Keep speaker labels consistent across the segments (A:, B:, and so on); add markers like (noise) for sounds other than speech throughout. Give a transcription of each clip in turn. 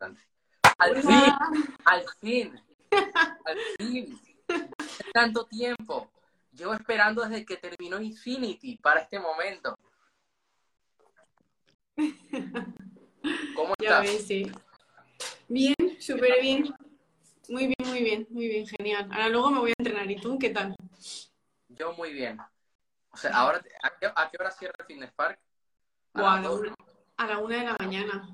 A: Al fin, al fin, al fin. Tanto tiempo. Llevo esperando desde que terminó Infinity para este momento. ¿Cómo
B: Ya
A: estás?
B: ves, sí. Bien, súper bien. Muy bien, muy bien, muy bien, genial. Ahora luego me voy a entrenar. ¿Y tú qué tal?
A: Yo muy bien. O sea, ahora, ¿a qué, a qué hora cierra el Fitness Park? A
B: la una, a la una de la mañana.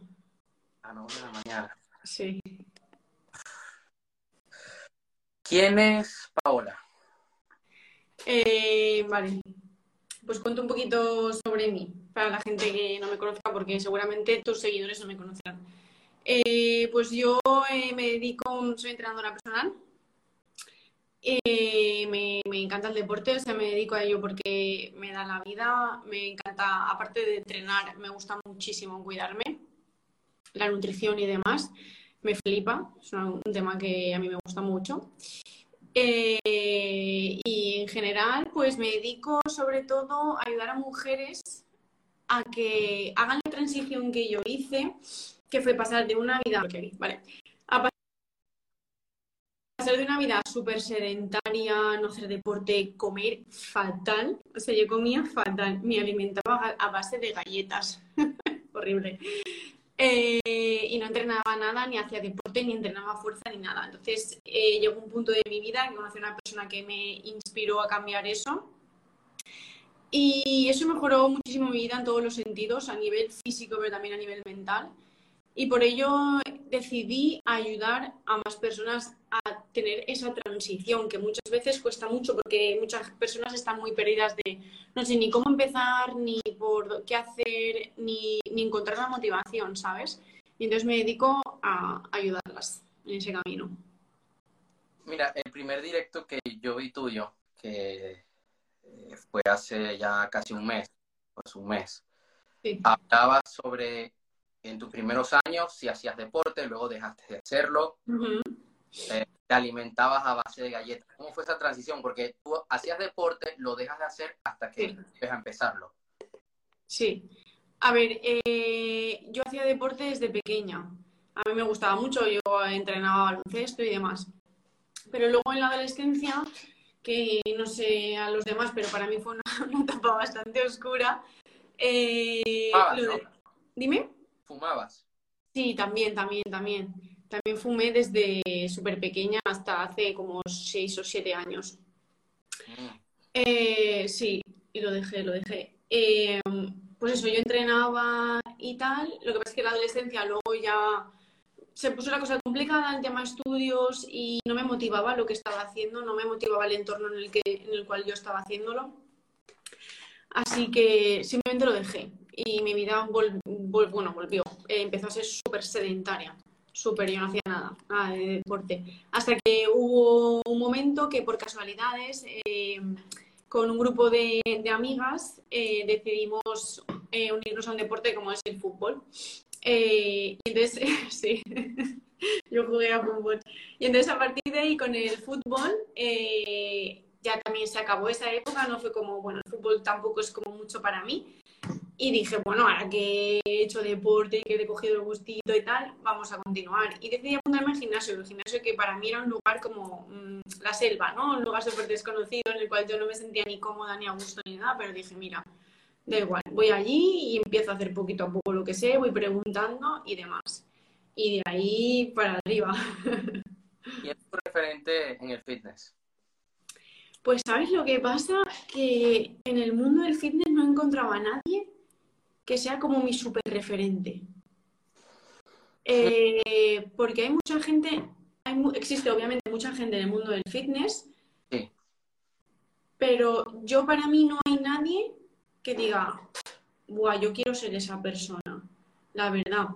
A: A las una de la mañana.
B: Sí.
A: ¿Quién es Paola?
B: Eh, vale. Pues cuento un poquito sobre mí, para la gente que no me conozca, porque seguramente tus seguidores no me conocerán. Eh, pues yo eh, me dedico, soy entrenadora personal. Me, me encanta el deporte, o sea, me dedico a ello porque me da la vida, me encanta, aparte de entrenar, me gusta muchísimo cuidarme, la nutrición y demás, me flipa, es un tema que a mí me gusta mucho. Eh, y en general, pues me dedico sobre todo a ayudar a mujeres a que hagan la transición que yo hice, que fue pasar de una vida, ¿vale? Pasar de una vida súper sedentaria, no hacer deporte, comer fatal. O sea, yo comía fatal, me alimentaba a base de galletas. (laughs) Horrible. Eh, no entrenaba nada, ni hacía deporte, ni entrenaba fuerza, ni nada. Entonces eh, llegó un punto de mi vida que conocí a una persona que me inspiró a cambiar eso. Y eso mejoró muchísimo mi vida en todos los sentidos, a nivel físico, pero también a nivel mental. Y por ello decidí ayudar a más personas a tener esa transición, que muchas veces cuesta mucho porque muchas personas están muy perdidas de no sé ni cómo empezar, ni por qué hacer, ni, ni encontrar la motivación, ¿sabes? Y entonces me dedico a ayudarlas en ese camino.
A: Mira, el primer directo que yo vi tuyo, que eh, fue hace ya casi un mes, pues un mes,
B: Sí.
A: hablabas sobre en tus primeros años si hacías deporte, luego dejaste de hacerlo, eh, te alimentabas a base de galletas. ¿Cómo fue esa transición? Porque tú hacías deporte, lo dejas de hacer hasta que
B: Sí.
A: vuelves a empezarlo.
B: Sí. A ver, eh, yo hacía deporte desde pequeña. A mí me gustaba mucho, yo entrenaba baloncesto y demás. Pero luego en la adolescencia, que no sé a los demás, pero para mí fue una, (laughs) una etapa bastante oscura. eh,
A: Fumabas,
B: lo de-
A: ¿no?
B: Dime.
A: ¿Fumabas?
B: Sí, también, también, también. También fumé desde súper pequeña hasta hace como seis o siete años.
A: Mm.
B: Eh, sí, y lo dejé, lo dejé. Eh, pues eso, yo entrenaba y tal. Lo que pasa es que la adolescencia luego ya se puso la cosa complicada, el tema estudios, y no me motivaba lo que estaba haciendo, no me motivaba el entorno en el que, en el cual yo estaba haciéndolo. Así que simplemente lo dejé. Y mi vida volvió. Eh, empezó a ser súper sedentaria. Súper, yo no hacía nada, nada de deporte. Hasta que hubo un momento que por casualidades, eh, con un grupo de, amigas, eh, decidimos eh, unirnos a un deporte como es el fútbol. Eh, y entonces, (laughs) sí, (laughs) yo jugué a fútbol. Y entonces a partir de ahí con el fútbol ya también se acabó esa época, no fue como, bueno, el fútbol tampoco es como mucho para mí. Y dije, bueno, ahora que he hecho deporte y que he cogido el gustito y tal, vamos a continuar. Y decidí apuntarme al gimnasio, el gimnasio que para mí era un lugar como mm, la selva, ¿no? Un lugar súper desconocido en el cual yo no me sentía ni cómoda ni a gusto ni nada, pero dije, mira, da igual, voy allí y empiezo a hacer poquito a poco lo que sé, voy preguntando y demás. Y de ahí para arriba. (laughs)
A: ¿Quién es tu referente en el fitness?
B: Pues ¿sabes lo que pasa? Que en el mundo del fitness no encontraba a nadie que sea como mi super referente. Eh, porque hay mucha gente, hay existe obviamente mucha gente en el mundo del fitness,
A: Sí.
B: pero yo para mí no hay nadie que diga, Buah, yo quiero ser esa persona, la verdad.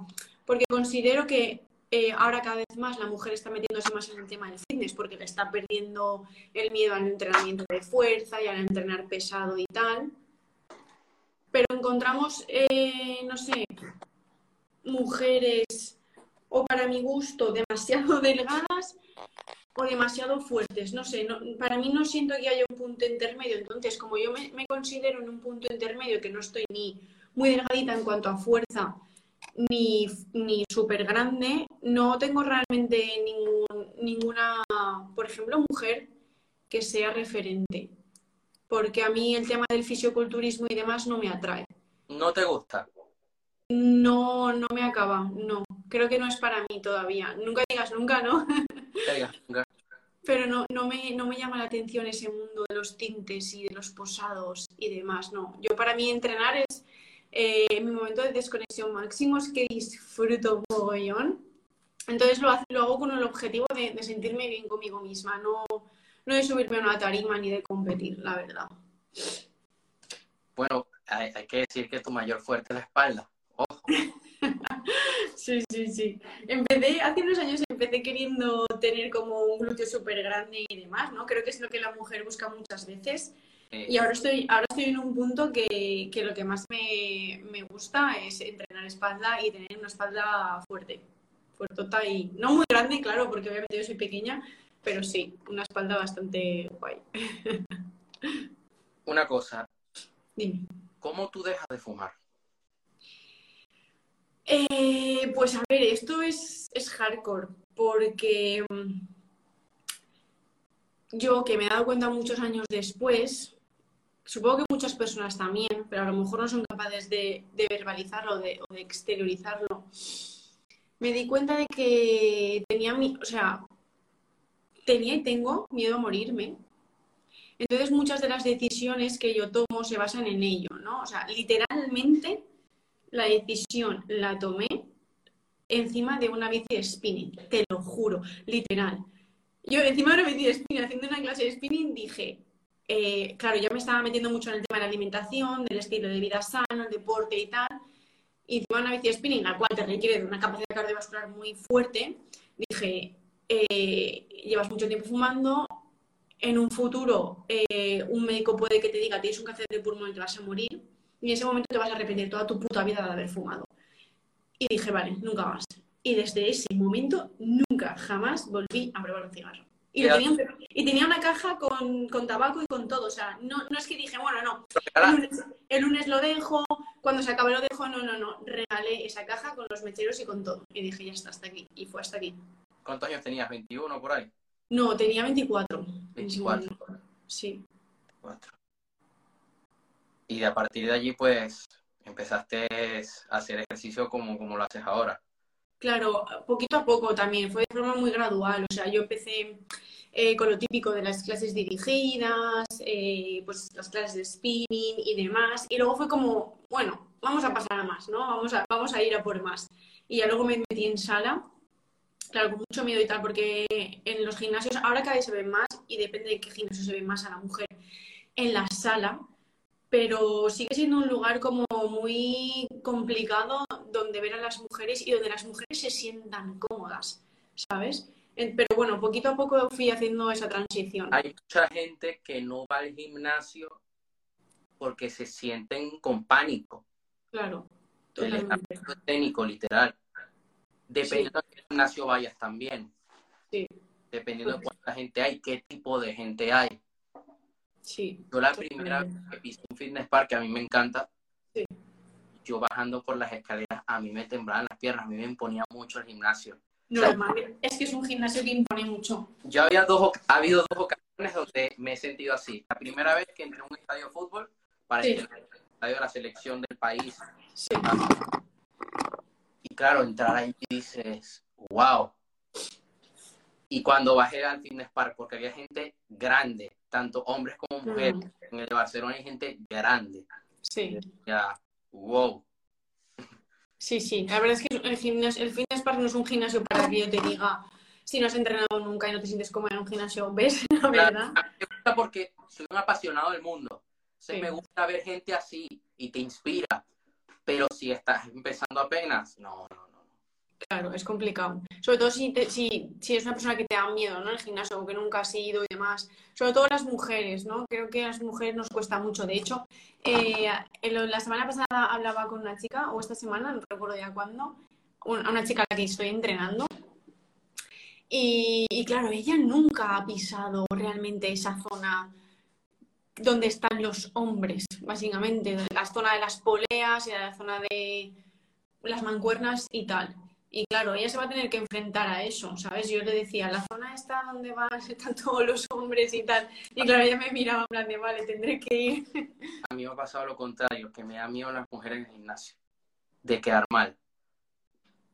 B: Porque considero que eh, ahora cada vez más la mujer está metiéndose más en el tema del fitness porque le está perdiendo el miedo al entrenamiento de fuerza y al entrenar pesado y tal. Pero encontramos, eh, no sé, mujeres o para mi gusto demasiado (laughs) delgadas o demasiado fuertes. No sé, para mí no siento que haya un punto intermedio. Entonces, como yo me considero en un punto intermedio que no estoy ni muy delgadita en cuanto a fuerza, ni, ni súper grande. No tengo realmente ningún, ninguna, por ejemplo, mujer que sea referente. Porque a mí el tema del fisioculturismo y demás no me atrae.
A: ¿No te gusta?
B: No, no me acaba, no. Creo que no es para mí todavía. Nunca digas nunca, ¿no? (laughs)
A: nunca.
B: Pero no, no, me, no me llama la atención ese mundo de los tintes y de los posados y demás, no. Yo para mí entrenar es eh, mi momento de desconexión máximo, es que disfruto mogollón. Entonces lo, lo hago con el objetivo de, de, sentirme bien conmigo misma, no, no de subirme a una tarima ni de competir, la verdad.
A: Bueno, hay, hay que decir que tu mayor fuerte es la espalda. Ojo. (laughs)
B: Sí, sí, sí. Empecé, hace unos años empecé queriendo tener como un glúteo súper grande y demás, ¿no? Creo que es lo que la mujer busca muchas veces. Y ahora estoy, ahora estoy en un punto que, que lo que más me, me, gusta es entrenar espalda y tener una espalda fuerte. Fuertota y no muy grande, claro, porque obviamente yo soy pequeña, pero sí, una espalda bastante guay. (laughs)
A: Una cosa.
B: Dime.
A: ¿Cómo tú dejas de fumar?
B: Eh, pues a ver, esto es, es hardcore, porque mm, yo que me he dado cuenta muchos años después, supongo que muchas personas también, pero a lo mejor no son capaces de, verbalizarlo de, o de exteriorizarlo, me di cuenta de que tenía mi, o sea, tenía y tengo miedo a morirme. Entonces muchas de las decisiones que yo tomo se basan en ello, ¿no? O sea, literalmente la decisión la tomé encima de una bici de spinning, te lo juro, literal. Yo encima de una bici de spinning, haciendo una clase de spinning, dije, eh, claro, ya me estaba metiendo mucho en el tema de la alimentación, del estilo de vida sano, el deporte y tal. Y encima una bici spinning, la cual te requiere de una capacidad cardiovascular muy fuerte, dije, eh, llevas mucho tiempo fumando, en un futuro eh, un médico puede que te diga, tienes un cáncer de pulmón y te vas a morir y en ese momento te vas a arrepentir toda tu puta vida de haber fumado. Y dije, vale, nunca más. Y desde ese momento, nunca, jamás volví a probar un cigarro. Y, tenía, y tenía, una caja con, con, tabaco y con todo. O sea, no, no es que dije, bueno, no, el lunes, el lunes, lo dejo, cuando se acabe lo dejo. No, no, no. Regalé esa caja con los mecheros y con todo. Y dije, ya está, hasta aquí. Y fue hasta aquí.
A: ¿Cuántos años tenías? ¿21 por ahí?
B: No, tenía 24.
A: 24.
B: Sí.
A: 24. Y a partir de allí, pues, empezaste a hacer ejercicio como, como lo haces ahora.
B: Claro, poquito a poco también, fue de forma muy gradual. O sea, yo empecé eh, con lo típico de las clases dirigidas, eh, pues las clases de spinning y demás. Y luego fue como, bueno, vamos a pasar a más, ¿no? Vamos a, vamos a ir a por más. Y ya luego me metí en sala, claro, con mucho miedo y tal, porque en los gimnasios ahora cada vez se ven más y depende de qué gimnasio se ve más a la mujer. En la sala pero sigue siendo un lugar como muy complicado donde ver a las mujeres y donde las mujeres se sientan cómodas, ¿sabes? Pero bueno, poquito a poco fui haciendo esa transición.
A: Hay mucha gente que no va al gimnasio porque se sienten con pánico.
B: Claro.
A: El técnico, literal. Dependiendo sí. de qué gimnasio vayas también.
B: Sí.
A: Dependiendo de cuánta gente hay, qué tipo de gente hay.
B: Sí.
A: Yo la primera vez que pisé un fitness park, que a mí me encanta,
B: sí.
A: yo bajando por las escaleras, a mí me temblaban las piernas, a mí me imponía mucho el gimnasio.
B: Normal, o sea, es que es un gimnasio que impone mucho.
A: Yo había dos, ha habido dos ocasiones donde me he sentido así. La primera vez que entré a un estadio de fútbol, para sí. el estadio de la selección del país.
B: Sí.
A: Y claro, entrar ahí y dices, wow. Y cuando bajé al fitness park, porque había gente grande, tanto hombres como mujeres. Mm. En el de Barcelona hay gente grande.
B: Sí.
A: Ya, wow.
B: Sí, sí. La verdad es que el, gimnasio, el fitness park no es un gimnasio para que yo te diga si no has entrenado nunca y no te sientes cómodo en un gimnasio. ¿Ves? (laughs) La verdad.
A: Claro, me gusta porque soy un apasionado del mundo. Sí. Me gusta ver gente así y te inspira. Pero si estás empezando apenas, no, no.
B: Claro, es complicado. Sobre todo si, te, si, si eres una persona que te da miedo, ¿no? El gimnasio, que nunca has ido y demás. Sobre todo las mujeres, ¿no? Creo que a las mujeres nos cuesta mucho. De hecho, eh, la semana pasada hablaba con una chica, o esta semana, no recuerdo ya cuándo, una, una chica a la que estoy entrenando. Y, y, claro, ella nunca ha pisado realmente esa zona donde están los hombres, básicamente. La zona de las poleas y la zona de las mancuernas y tal. Y claro, ella se va a tener que enfrentar a eso, ¿sabes? Yo le decía, la zona está donde van (laughs) están todos los hombres y tal. Y claro, ella me miraba en plan de, vale, tendré que ir. (laughs)
A: A mí me ha pasado lo contrario, que me da miedo las mujeres en el gimnasio, de quedar mal.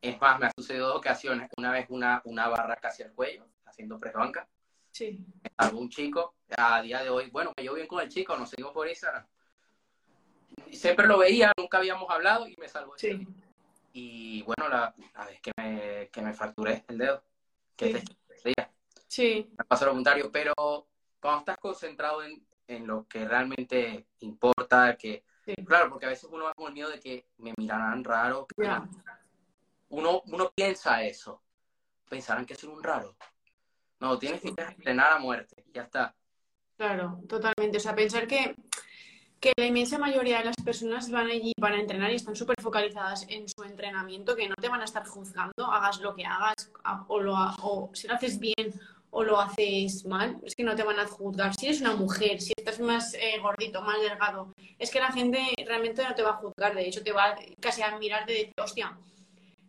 A: Es más, me ha sucedido dos ocasiones. Una vez una, una barra casi al cuello, haciendo press banca.
B: Sí.
A: Algún chico, a día de hoy, bueno, me llevo bien con el chico, nos seguimos por Instagram. Siempre lo veía, nunca habíamos hablado y me salvó.
B: Sí.
A: Y bueno, la, la vez que me, que me fracturé el dedo, que
B: Sí.
A: te día,
B: Sí,
A: me pasó lo contrario, pero cuando estás concentrado en, en lo que realmente importa, que,
B: Sí.
A: claro, porque a veces uno va con el miedo de que me mirarán raro, que uno, uno piensa eso, pensarán que soy un raro. No, tienes que entrenar a muerte, ya está.
B: Claro, totalmente. O sea, pensar que, que la inmensa mayoría de las personas van allí para entrenar y están súper focalizadas en su entrenamiento, que no te van a estar juzgando, hagas lo que hagas, o, lo, o si lo haces bien o lo haces mal, es que no te van a juzgar. Si eres una mujer, si estás más eh, gordito, más delgado, es que la gente realmente no te va a juzgar, de hecho te va casi a mirar de decir, hostia,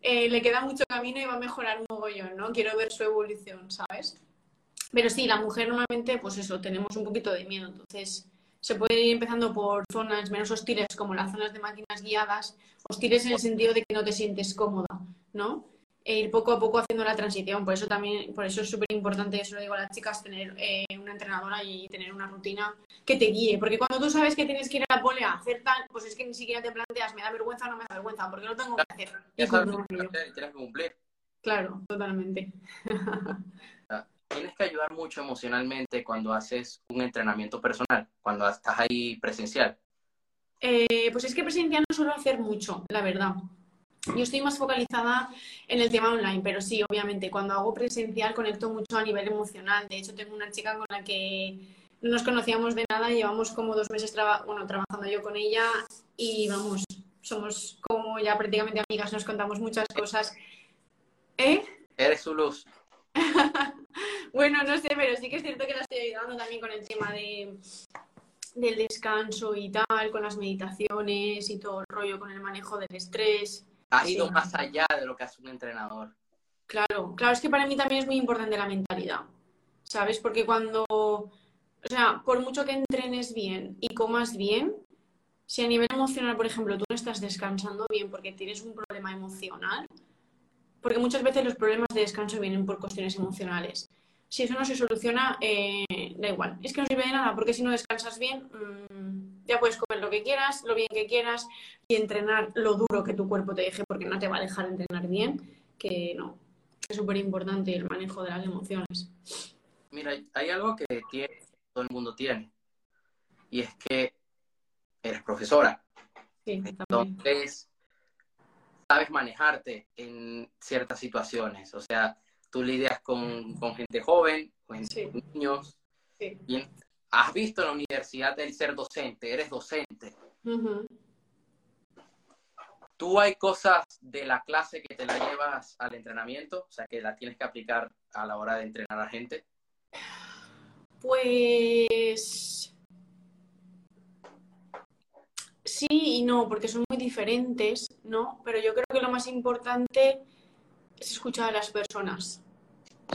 B: eh, le queda mucho camino y va a mejorar un mogollón, ¿no? Quiero ver su evolución, ¿sabes? Pero sí, la mujer normalmente, pues eso, tenemos un poquito de miedo. Entonces, se puede ir empezando por zonas menos hostiles, como las zonas de máquinas guiadas, hostiles en el sentido de que no te sientes cómoda, ¿no? E ir poco a poco haciendo la transición. Por eso también, por eso es súper importante, eso lo digo a las chicas, tener eh, una entrenadora y tener una rutina que te guíe. Porque cuando tú sabes que tienes que ir a la pole a hacer tal, pues es que ni siquiera te planteas, ¿me da vergüenza o no me da vergüenza? Porque lo tengo que hacer.
A: Ya
B: Y
A: sabes que tienes cumplir.
B: Claro, totalmente.
A: Tienes que ayudar mucho emocionalmente cuando haces un entrenamiento personal, cuando estás ahí presencial.
B: Eh, pues es que presencial no suelo hacer mucho, la verdad. Yo estoy más focalizada en el tema online, pero sí, obviamente, cuando hago presencial conecto mucho a nivel emocional. De hecho, tengo una chica con la que no nos conocíamos de nada, llevamos como dos meses traba- bueno, trabajando yo con ella y vamos, somos como ya prácticamente amigas, nos contamos muchas cosas. ¿Eh?
A: Eres su luz. (laughs)
B: Bueno, no sé, pero sí que es cierto que la estoy ayudando también con el tema de, del descanso y tal, con las meditaciones y todo el rollo, con el manejo del estrés.
A: Has ido
B: Sí.
A: más allá de lo que hace un entrenador.
B: Claro, claro, es que para mí también es muy importante la mentalidad, ¿sabes? Porque cuando, o sea, por mucho que entrenes bien y comas bien, si a nivel emocional, por ejemplo, tú no estás descansando bien porque tienes un problema emocional, porque muchas veces los problemas de descanso vienen por cuestiones emocionales. Si eso no se soluciona, eh, da igual. Es que no sirve de nada, porque si no descansas bien, mm, ya puedes comer lo que quieras, lo bien que quieras y entrenar lo duro que tu cuerpo te deje, porque no te va a dejar entrenar bien, que no. Es súper importante el manejo de las emociones.
A: Mira, hay algo que tiene, todo el mundo tiene, y es que eres profesora.
B: Sí.
A: Entonces, sabes manejarte en ciertas situaciones. O sea, tú lidias con, con gente joven, con
B: Sí.
A: niños.
B: Sí.
A: Y en- has visto en la universidad el ser docente, eres docente.
B: Ujú.
A: ¿Tú hay cosas de la clase que te la llevas al entrenamiento? O sea, que la tienes que aplicar a la hora de entrenar a gente.
B: Pues sí y no, porque son muy diferentes, ¿no? Pero yo creo que lo más importante es escuchar a las personas,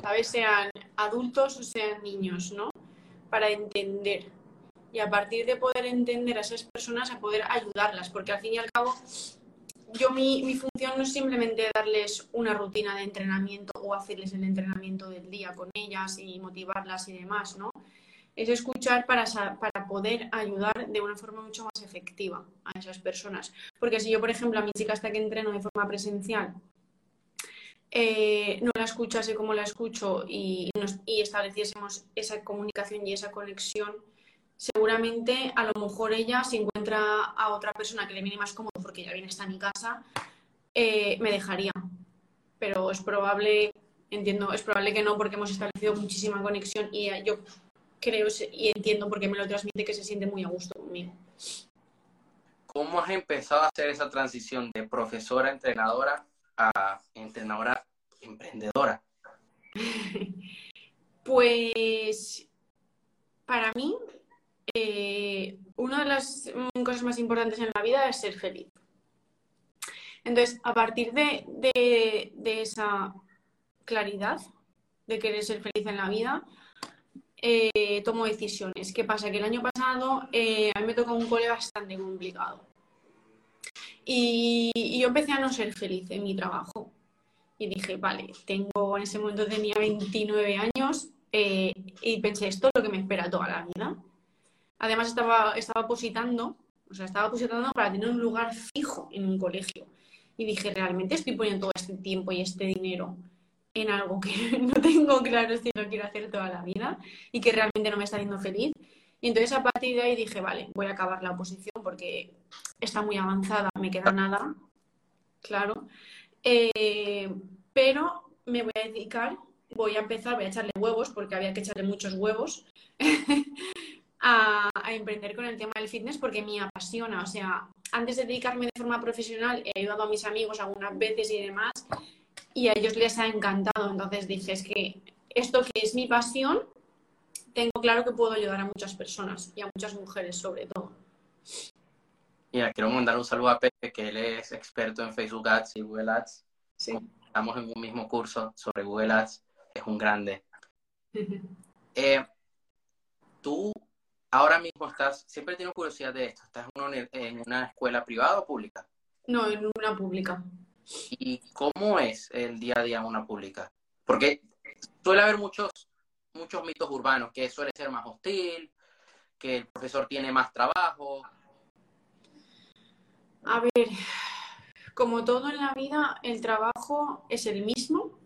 B: ¿sabes? Sean adultos o sean niños, ¿no? Para entender. Y a partir de poder entender a esas personas, a poder ayudarlas, porque al fin y al cabo, yo mi, mi función no es simplemente darles una rutina de entrenamiento o hacerles el entrenamiento del día con ellas y motivarlas y demás, ¿no? Es escuchar para, para poder ayudar de una forma mucho más efectiva a esas personas. Porque si yo, por ejemplo, a mi chica hasta que entreno de forma presencial, eh, no la escuchase como la escucho y, estableciésemos esa comunicación y esa conexión, seguramente a lo mejor ella si encuentra a otra persona que le viene más cómodo porque ya viene hasta mi casa, eh, me dejaría. Pero es probable, entiendo, es probable que no porque hemos establecido muchísima conexión y yo creo y entiendo porque me lo transmite que se siente muy a gusto conmigo.
A: ¿Cómo has empezado a hacer esa transición de profesora entrenadora a entrenadora emprendedora? (laughs)
B: Pues para mí, eh, una de las cosas más importantes en la vida es ser feliz. Entonces, a partir de, de, de esa claridad de querer ser feliz en la vida, eh, tomo decisiones. ¿Qué pasa? Que el año pasado eh, a mí me tocó un cole bastante complicado. Y, yo empecé a no ser feliz en mi trabajo. Y dije, vale, tengo, en ese momento tenía 29 años eh, y pensé, esto es lo que me espera toda la vida. Además estaba, estaba positando, o sea, estaba positando para tener un lugar fijo en un colegio. Y dije, realmente estoy poniendo todo este tiempo y este dinero en algo que (laughs) no tengo claro si lo quiero hacer toda la vida y que realmente no me está haciendo feliz. Y entonces a partir de ahí dije, vale, voy a acabar la oposición porque está muy avanzada, me queda nada, claro. Eh, pero me voy a dedicar, voy a empezar, voy a echarle huevos porque había que echarle muchos huevos (laughs) a, a, emprender con el tema del fitness porque me apasiona. O sea, antes de dedicarme de forma profesional he ayudado a mis amigos algunas veces y demás y a ellos les ha encantado. Entonces dije, es que esto que es mi pasión, tengo claro que puedo ayudar a muchas personas y a muchas mujeres sobre todo.
A: Mira, quiero mandar un saludo a Pepe, que él es experto en Facebook Ads y Google Ads.
B: Sí.
A: Estamos en un mismo curso sobre Google Ads, es un grande. eh, tú ahora mismo estás, siempre tengo curiosidad de esto, ¿estás en una, en una escuela privada o pública?
B: No, en una pública.
A: ¿Y cómo es el día a día una pública? Porque suele haber muchos, muchos mitos urbanos, que suele ser más hostil, que el profesor tiene más trabajo.
B: A ver, como todo en la vida, el trabajo es el mismo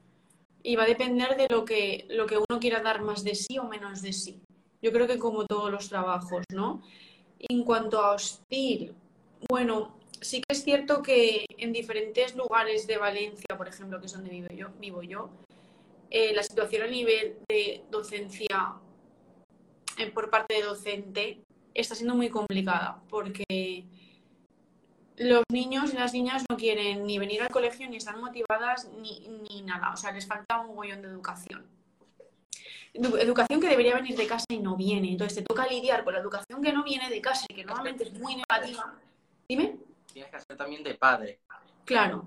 B: y va a depender de lo que, lo que uno quiera dar más de sí o menos de sí. Yo creo que como todos los trabajos, ¿no? En cuanto a hostil, bueno, sí que es cierto que en diferentes lugares de Valencia, por ejemplo, que es donde vivo yo, vivo yo eh, la situación a nivel de docencia eh, por parte de docente está siendo muy complicada porque los niños y las niñas no quieren ni venir al colegio, ni están motivadas, ni, ni nada. O sea, les falta un mogollón de educación. Educación que debería venir de casa y no viene. Entonces te toca lidiar con la educación que no viene de casa y que normalmente es muy negativa. Dime
A: tienes que hacer también de padre.
B: Claro.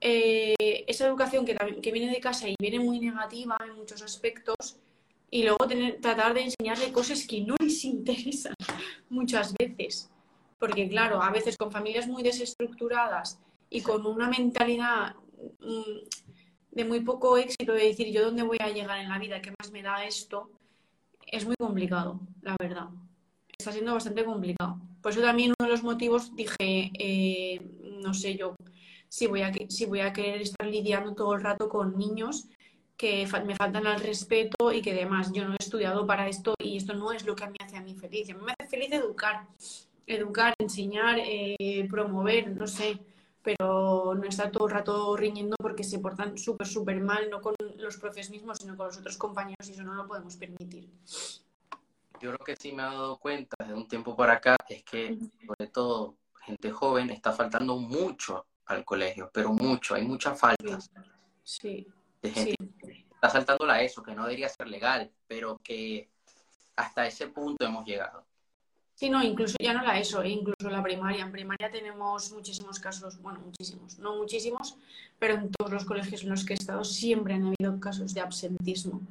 B: Eh, esa educación que, que, viene de casa y viene muy negativa en muchos aspectos y luego tener, tratar de enseñarle cosas que no les (laughs) interesan muchas veces. Porque claro, a veces con familias muy desestructuradas y con una mentalidad mmm, de muy poco éxito de decir yo dónde voy a llegar en la vida, qué más me da esto, es muy complicado, la verdad. Está siendo bastante complicado. Por eso también uno de los motivos dije, eh, no sé yo, si voy, a, si voy a querer estar lidiando todo el rato con niños que me faltan al respeto y que además yo no he estudiado para esto y esto no es lo que a mí hace a mí feliz. A mí me hace feliz educar, educar, enseñar, eh, promover, no sé, pero no estar todo el rato riñendo porque se portan súper, súper mal, no con los profes mismos, sino con los otros compañeros y eso no lo podemos permitir
A: yo lo que sí me he dado cuenta de un tiempo para acá es que, sobre todo, gente joven está faltando mucho al colegio, pero mucho, hay muchas faltas.
B: Sí.
A: De gente sí. está saltando la ESO, que no debería ser legal, pero que hasta ese punto hemos llegado.
B: Sí, no, incluso ya no la ESO, incluso la primaria. En primaria tenemos muchísimos casos, bueno, muchísimos, no muchísimos, pero en todos los colegios en los que he estado siempre han habido casos de absentismo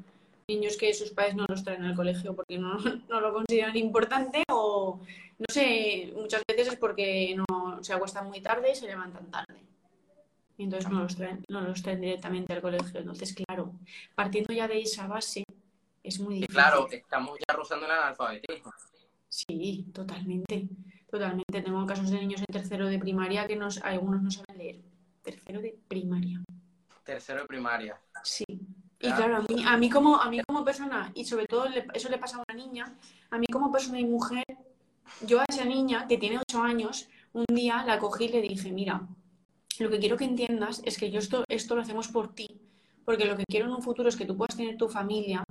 B: niños que sus padres no los traen al colegio porque no, (laughs) no, lo consideran importante o no sé, muchas veces es porque no se acuestan muy tarde y se levantan tarde. Y entonces no los traen, no los traen directamente al colegio. Entonces, claro, partiendo ya de esa base, es muy difícil.
A: Claro, estamos ya rozando el analfabetismo.
B: Sí, totalmente. Totalmente. Tengo casos de niños en tercero de primaria que nos, algunos no saben leer. Tercero de primaria.
A: Tercero de primaria.
B: Y claro, a mí, a mí, como, a mí como persona, y sobre todo eso le pasa a una niña, a mí como persona y mujer, yo a esa niña que tiene ocho años, un día la cogí y le dije, mira, lo que quiero que entiendas es que yo esto, esto lo hacemos por ti, porque lo que quiero en un futuro es que tú puedas tener tu familia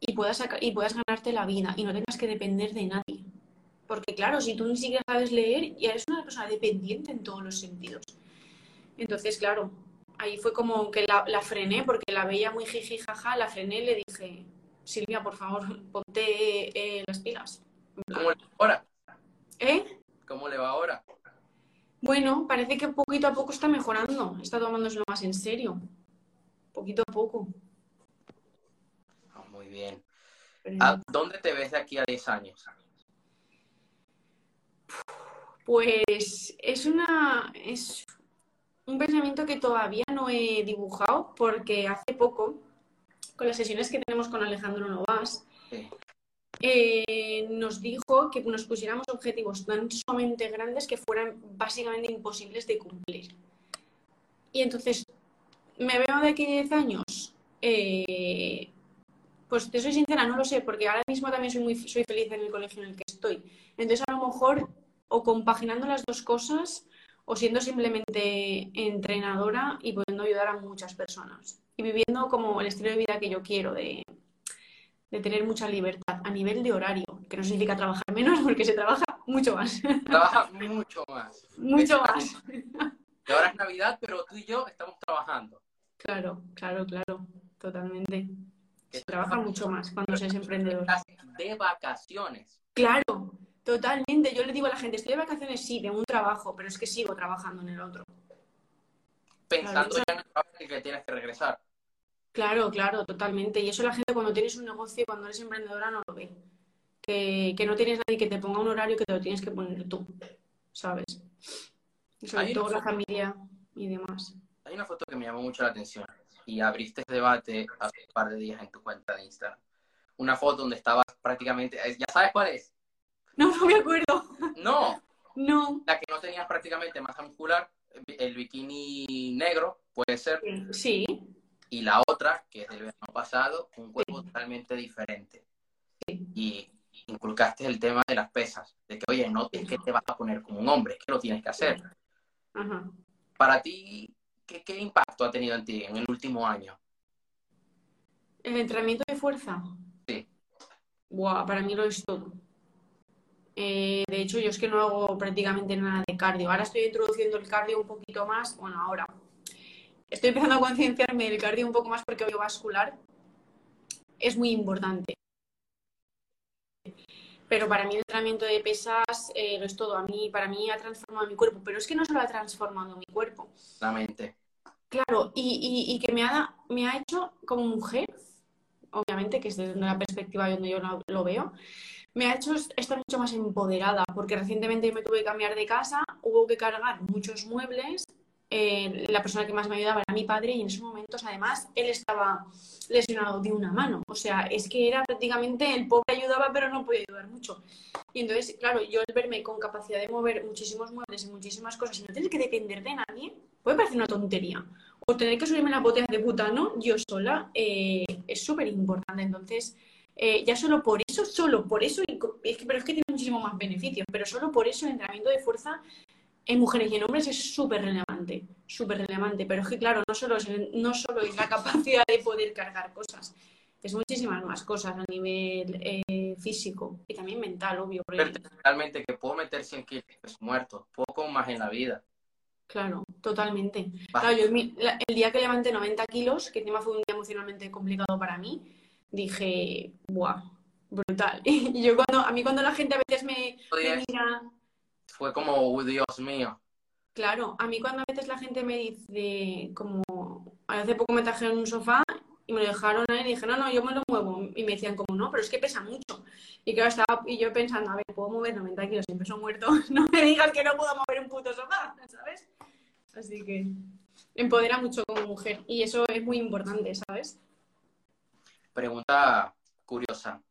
B: y puedas, y puedas ganarte la vida y no tengas que depender de nadie. Porque claro, si tú ni siquiera sabes leer, ya eres una persona dependiente en todos los sentidos. Entonces, claro, ahí fue como que la, la, frené porque la veía muy jiji jaja, la frené y le dije, Silvia, por favor, (laughs) ponte eh, las pilas.
A: ¿Cómo le va ahora?
B: ¿Eh?
A: ¿Cómo le va ahora?
B: Bueno, parece que poquito a poco está mejorando, está tomándoselo más en serio. Poquito a poco.
A: Ah, muy bien.
B: Pero-
A: ¿A dónde te ves de aquí a 10 años?
B: Pues es una es un pensamiento que todavía no he dibujado porque hace poco, con las sesiones que tenemos con Alejandro Novas,
A: Sí.
B: eh, nos dijo que nos pusiéramos objetivos tan sumamente grandes que fueran básicamente imposibles de cumplir. Y entonces, ¿me veo de aquí a 10 años? Eh, pues te soy sincera, no lo sé, porque ahora mismo también soy muy soy feliz en el colegio en el que estoy. Entonces, a lo mejor, o compaginando las dos cosas, o siendo simplemente entrenadora y pudiendo ayudar a muchas personas. Y viviendo como el estilo de vida que yo quiero, de, de tener mucha libertad a nivel de horario, que no significa trabajar menos, (laughs) porque se trabaja mucho más.
A: Trabaja mucho más.
B: mucho más.
A: Y ahora es Navidad, pero tú y yo estamos trabajando.
B: Claro, claro, claro, totalmente. Se trabaja mucho más cuando se es emprendedor.
A: De vacaciones.
B: Claro, totalmente. Yo le digo a la gente, estoy de vacaciones, sí, de un trabajo, pero es que sigo trabajando en el otro.
A: Pensando ya en el trabajo que tienes que regresar.
B: Claro, claro, totalmente. Y eso la gente cuando tienes un negocio cuando eres emprendedora no lo ve. Que, que no tienes nadie que te ponga un horario que te lo tienes que poner tú, ¿sabes? Y sobre todo la familia y demás.
A: Hay una foto que me llamó mucho la atención y abriste ese debate hace un par de días en tu cuenta de Instagram. Una foto donde estabas prácticamente, ¿ya sabes cuál es?
B: No, no me acuerdo.
A: No,
B: No.
A: la que no tenías prácticamente masa muscular, el bikini negro, puede ser,
B: Sí,
A: y la otra, que es del verano pasado, un cuerpo totalmente diferente.
B: Sí.
A: Y inculcaste el tema de las pesas, de que, oye, no es que te vas a poner como un hombre, es que lo tienes que hacer.
B: ajá.
A: Para ti, ¿qué, qué impacto ha tenido en ti en el último año?
B: ¿El entrenamiento de fuerza?
A: Sí.
B: Buah, para mí lo es todo. Eh, de hecho, yo es que no hago prácticamente nada de cardio. Ahora estoy introduciendo el cardio un poquito más. Bueno, ahora estoy empezando a concienciarme del cardio un poco más porque vascular es muy importante. Pero para mí el entrenamiento de pesas eh, lo es todo. A mí, para mí ha transformado mi cuerpo. Pero es que no solo ha transformado mi cuerpo.
A: La mente.
B: Claro, y, y- y que me ha, me ha hecho como mujer, obviamente, que es desde la perspectiva donde yo lo, lo veo, me ha hecho estar mucho más empoderada, porque recientemente me tuve que cambiar de casa, hubo que cargar muchos muebles, eh, la persona que más me ayudaba era mi padre y en esos momentos además él estaba lesionado de una mano, o sea, es que era prácticamente el pobre ayudaba pero no podía ayudar mucho. Y entonces, claro, yo el verme con capacidad de mover muchísimos muebles y muchísimas cosas y no tener que depender de nadie, puede parecer una tontería. O tener que subirme la botella de butano yo sola eh, es súper importante. Entonces, eh, ya solo por eso, solo por eso, es que, pero es que tiene muchísimo más beneficios, pero solo por eso el entrenamiento de fuerza en mujeres y en hombres es súper relevante, súper relevante. Pero es que, claro, no solo, es, no solo es la (laughs) capacidad de poder cargar cosas, es muchísimas más cosas a nivel eh, físico y también mental, obvio. porque-
A: realmente que puedo meter 100 kilos peso muerto, poco más en la vida.
B: Claro, totalmente. Claro, yo el día que levanté 90 kilos, que encima fue un día emocionalmente complicado para mí, dije, ¡buah! Brutal. (laughs) Y yo cuando, a mí cuando la gente a veces me, mira,
A: Fue como, "Uy, Dios mío.
B: claro, a mí cuando a veces la gente me dice, como, hace poco me trajeron un sofá y me lo dejaron ahí y dije, no, no, yo me lo muevo. Y me decían, como, no, pero es que pesa mucho. Y claro, estaba, y yo pensando, a ver, puedo mover 90 kilos sin peso muerto, (laughs) no me digas que no puedo mover un puto sofá, (laughs) ¿sabes? Así que empodera mucho como mujer y eso es muy importante, ¿sabes?
A: Pregunta curiosa.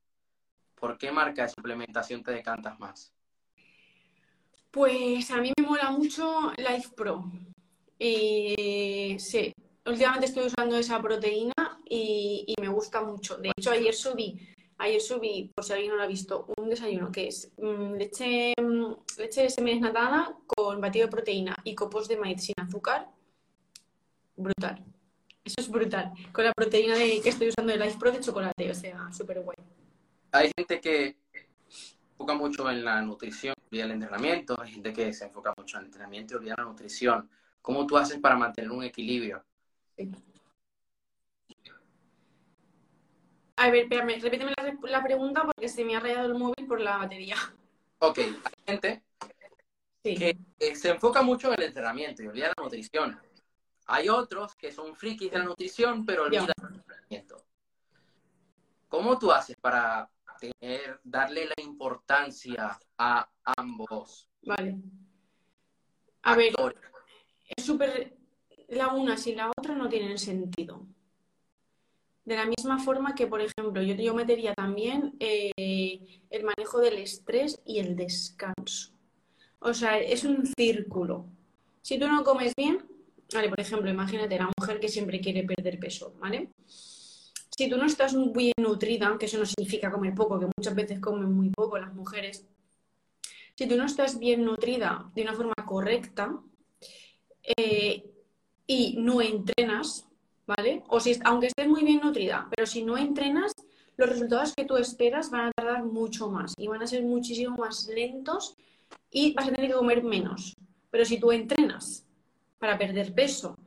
A: ¿Por qué marca de suplementación te decantas más?
B: Pues a mí me mola mucho Life Pro. Y sí, últimamente estoy usando esa proteína y, me gusta mucho. De hecho, ayer subí, ayer subí, por si alguien no lo ha visto, un desayuno que es mm, leche, mm, leche semidesnatada con batido de proteína y copos de maíz sin azúcar. Brutal. Eso es brutal. Con la proteína de, que estoy usando de Life Pro de chocolate, o sea, súper guay.
A: Hay gente que se enfoca mucho en la nutrición, olvida el entrenamiento. Hay gente que se enfoca mucho en el entrenamiento y olvida la nutrición. ¿Cómo tú haces para mantener un equilibrio?
B: A ver, espérame, repíteme la, la pregunta porque se me ha rayado el móvil por la batería.
A: Ok, hay gente que, se enfoca mucho en el entrenamiento y olvida la nutrición. Hay otros que son frikis de la nutrición, pero olvidan el entrenamiento. ¿Cómo tú haces para tener, darle la importancia a ambos?
B: Vale. A ver, es súper. La una sin la otra no tienen sentido. De la misma forma que, por ejemplo, yo, yo metería también eh, el manejo del estrés y el descanso. O sea, es un círculo. Si tú no comes bien, vale, por ejemplo, imagínate la mujer que siempre quiere perder peso, ¿vale? Si tú no estás bien nutrida, que eso no significa comer poco, que muchas veces comen muy poco las mujeres, si tú no estás bien nutrida de una forma correcta eh, y no entrenas, ¿vale? O si, aunque estés muy bien nutrida, pero si no entrenas, los resultados que tú esperas van a tardar mucho más y van a ser muchísimo más lentos y vas a tener que comer menos. Pero si tú entrenas para perder peso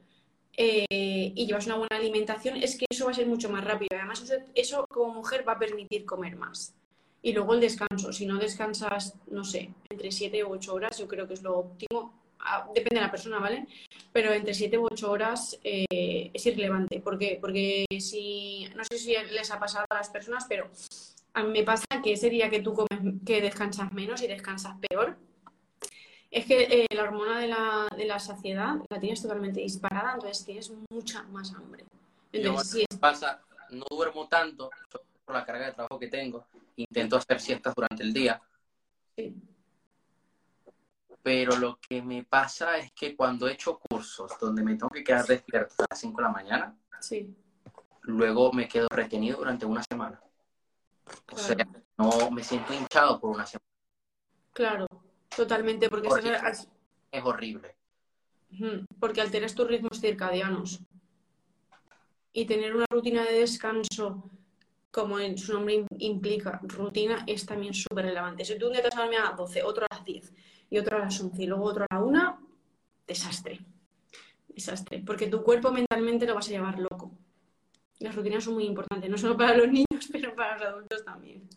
B: eh, y llevas una buena alimentación, es que eso va a ser mucho más rápido. Además, eso, como mujer va a permitir comer más. Y luego el descanso. Si no descansas, no sé, entre 7 u 8 horas, yo creo que es lo óptimo depende de la persona, ¿vale? Pero entre 7 u 8 horas eh, es irrelevante. ¿Por? Porque si, no sé si les ha pasado a las personas, pero a mí me pasa que ese día que tú comes, que descansas menos y descansas peor, es que eh, la hormona de la, de la, saciedad la tienes totalmente disparada, entonces tienes mucha más hambre.
A: Entonces, pasa, no duermo tanto por la carga de trabajo que tengo, intento hacer siestas durante el día. Sí pero lo que me pasa es que cuando he hecho cursos donde me tengo que quedar despierto a las 5 de la mañana, sí. luego me quedo retenido durante una semana. O sea, no me siento hinchado por una semana.
B: Claro, totalmente, porque,
A: es horrible.
B: Porque alteras tus ritmos circadianos. Y tener una rutina de descanso, como en su nombre implica, rutina, es también súper relevante. Si tú un día te vas a dormir a las 12, otro a las 10, y otro a las 11 y luego otro a la 1, desastre. Desastre. Porque tu cuerpo mentalmente lo vas a llevar loco. Las rutinas son muy importantes, no solo para los (laughs) niños, pero para los adultos también.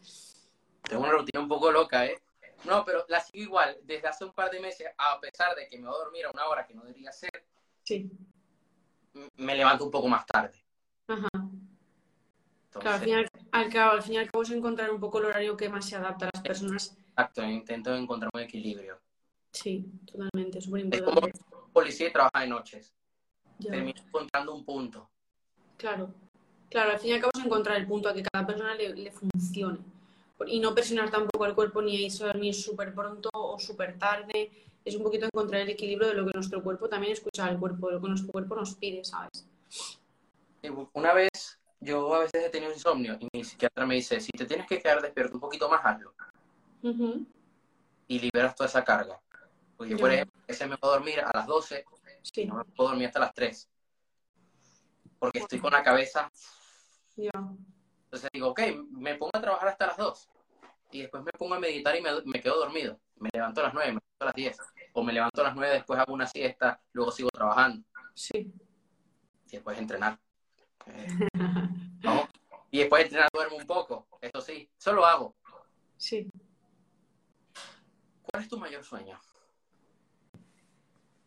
A: Tengo una rutina un poco loca, ¿eh? No, pero la sigo igual desde hace un par de meses, a pesar de que me voy a dormir a una hora que no debería ser. Sí. Me levanto un poco más tarde. Ajá.
B: claro, al fin, al, cabo, al fin y al cabo es encontrar un poco el horario que más se adapta a las personas
A: Exacto, intento encontrar un equilibrio.
B: Sí, totalmente, súper importante.
A: Es como policía y trabaja de noches. Termino encontrando un punto.
B: Claro, claro, al fin y al cabo es encontrar el punto a que cada persona le, funcione. Y no presionar tampoco al cuerpo ni irse a dormir súper pronto o súper tarde. Es un poquito encontrar el equilibrio de lo que nuestro cuerpo también escucha al cuerpo, de lo que nuestro cuerpo nos pide, ¿sabes?
A: Una vez, yo a veces he tenido insomnio y mi psiquiatra me dice, si te tienes que quedar despierto un poquito más, hazlo y liberas toda esa carga. Porque, por ejemplo, ese me puedo dormir a las 12 y no me puedo dormir hasta las 3. Porque estoy con la cabeza. Entonces digo, ok, me pongo a trabajar hasta las 2. Y después me pongo a meditar y me, quedo dormido. Me levanto a las 9, me levanto a las 10. O me levanto a las 9, después hago una siesta, luego sigo trabajando. Sí. Y después entrenar. (laughs) Eh, y después de entrenar duermo un poco. Eso sí, solo hago. Sí. ¿Cuál es tu mayor sueño?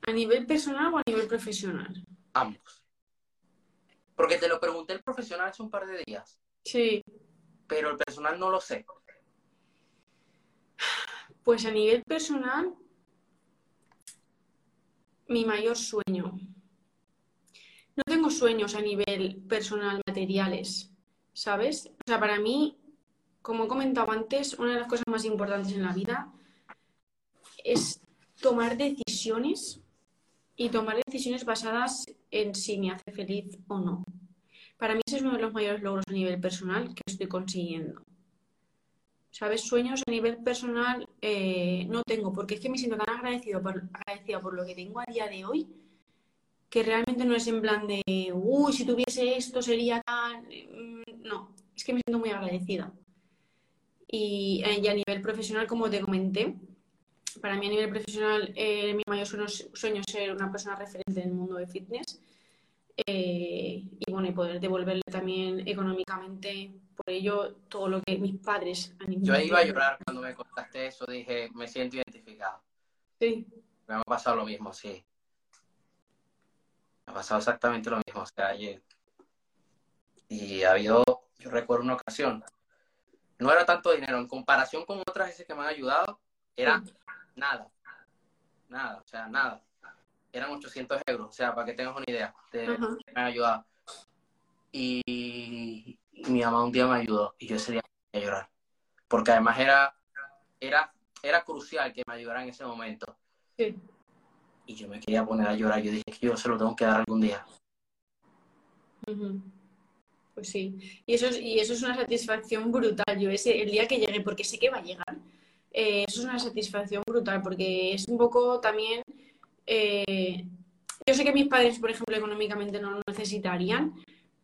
B: ¿A nivel personal o a nivel profesional?
A: Ambos. Porque te lo pregunté el profesional hace un par de días. Sí. Pero el personal no lo sé.
B: Pues a nivel personal, mi mayor sueño. No tengo sueños a nivel personal materiales, ¿sabes? O sea, para mí, como he comentado antes, una de las cosas más importantes en la vida es tomar decisiones y tomar decisiones basadas en si me hace feliz o no. Para mí ese es uno de los mayores logros a nivel personal que estoy consiguiendo. ¿Sabes? Sueños a nivel personal eh, no tengo, porque es que me siento tan agradecido agradecida por lo que tengo a día de hoy, que realmente no es en plan de, uy, si tuviese esto sería tan... Mm, no, es que me siento muy agradecida. Y, eh, y a nivel profesional, como te comenté, para mí a nivel profesional, eh, mi mayor sueño, es ser una persona referente en el mundo de fitness. Eh, y bueno, y poder devolverle también económicamente por ello todo lo que mis padres
A: han Yo iba a llorar cuando me contaste eso, dije, me siento identificado.
B: Sí.
A: Me ha pasado lo mismo, sí. Me ha pasado exactamente lo mismo. O sea, y, y ha habido, yo recuerdo una ocasión, no era tanto dinero, en comparación con otras veces que me han ayudado, era nada. Nada, o sea, nada. Eran 800 euros, o sea, para que tengas una idea de
B: Ajá.
A: que me han ayudado. Y, y mi mamá un día me ayudó y yo ese día me a llorar. Porque además era, era, era crucial que me ayudara en ese momento.
B: Sí.
A: Y yo me quería poner a llorar. Yo dije que yo se lo tengo que dar algún día.
B: Pues sí, y eso, es, y eso es una satisfacción brutal. Yo ese, el día que llegue, porque sé que va a llegar, eh, eso es una satisfacción brutal, porque es un poco también... eh, yo sé que mis padres, por ejemplo, económicamente no lo necesitarían,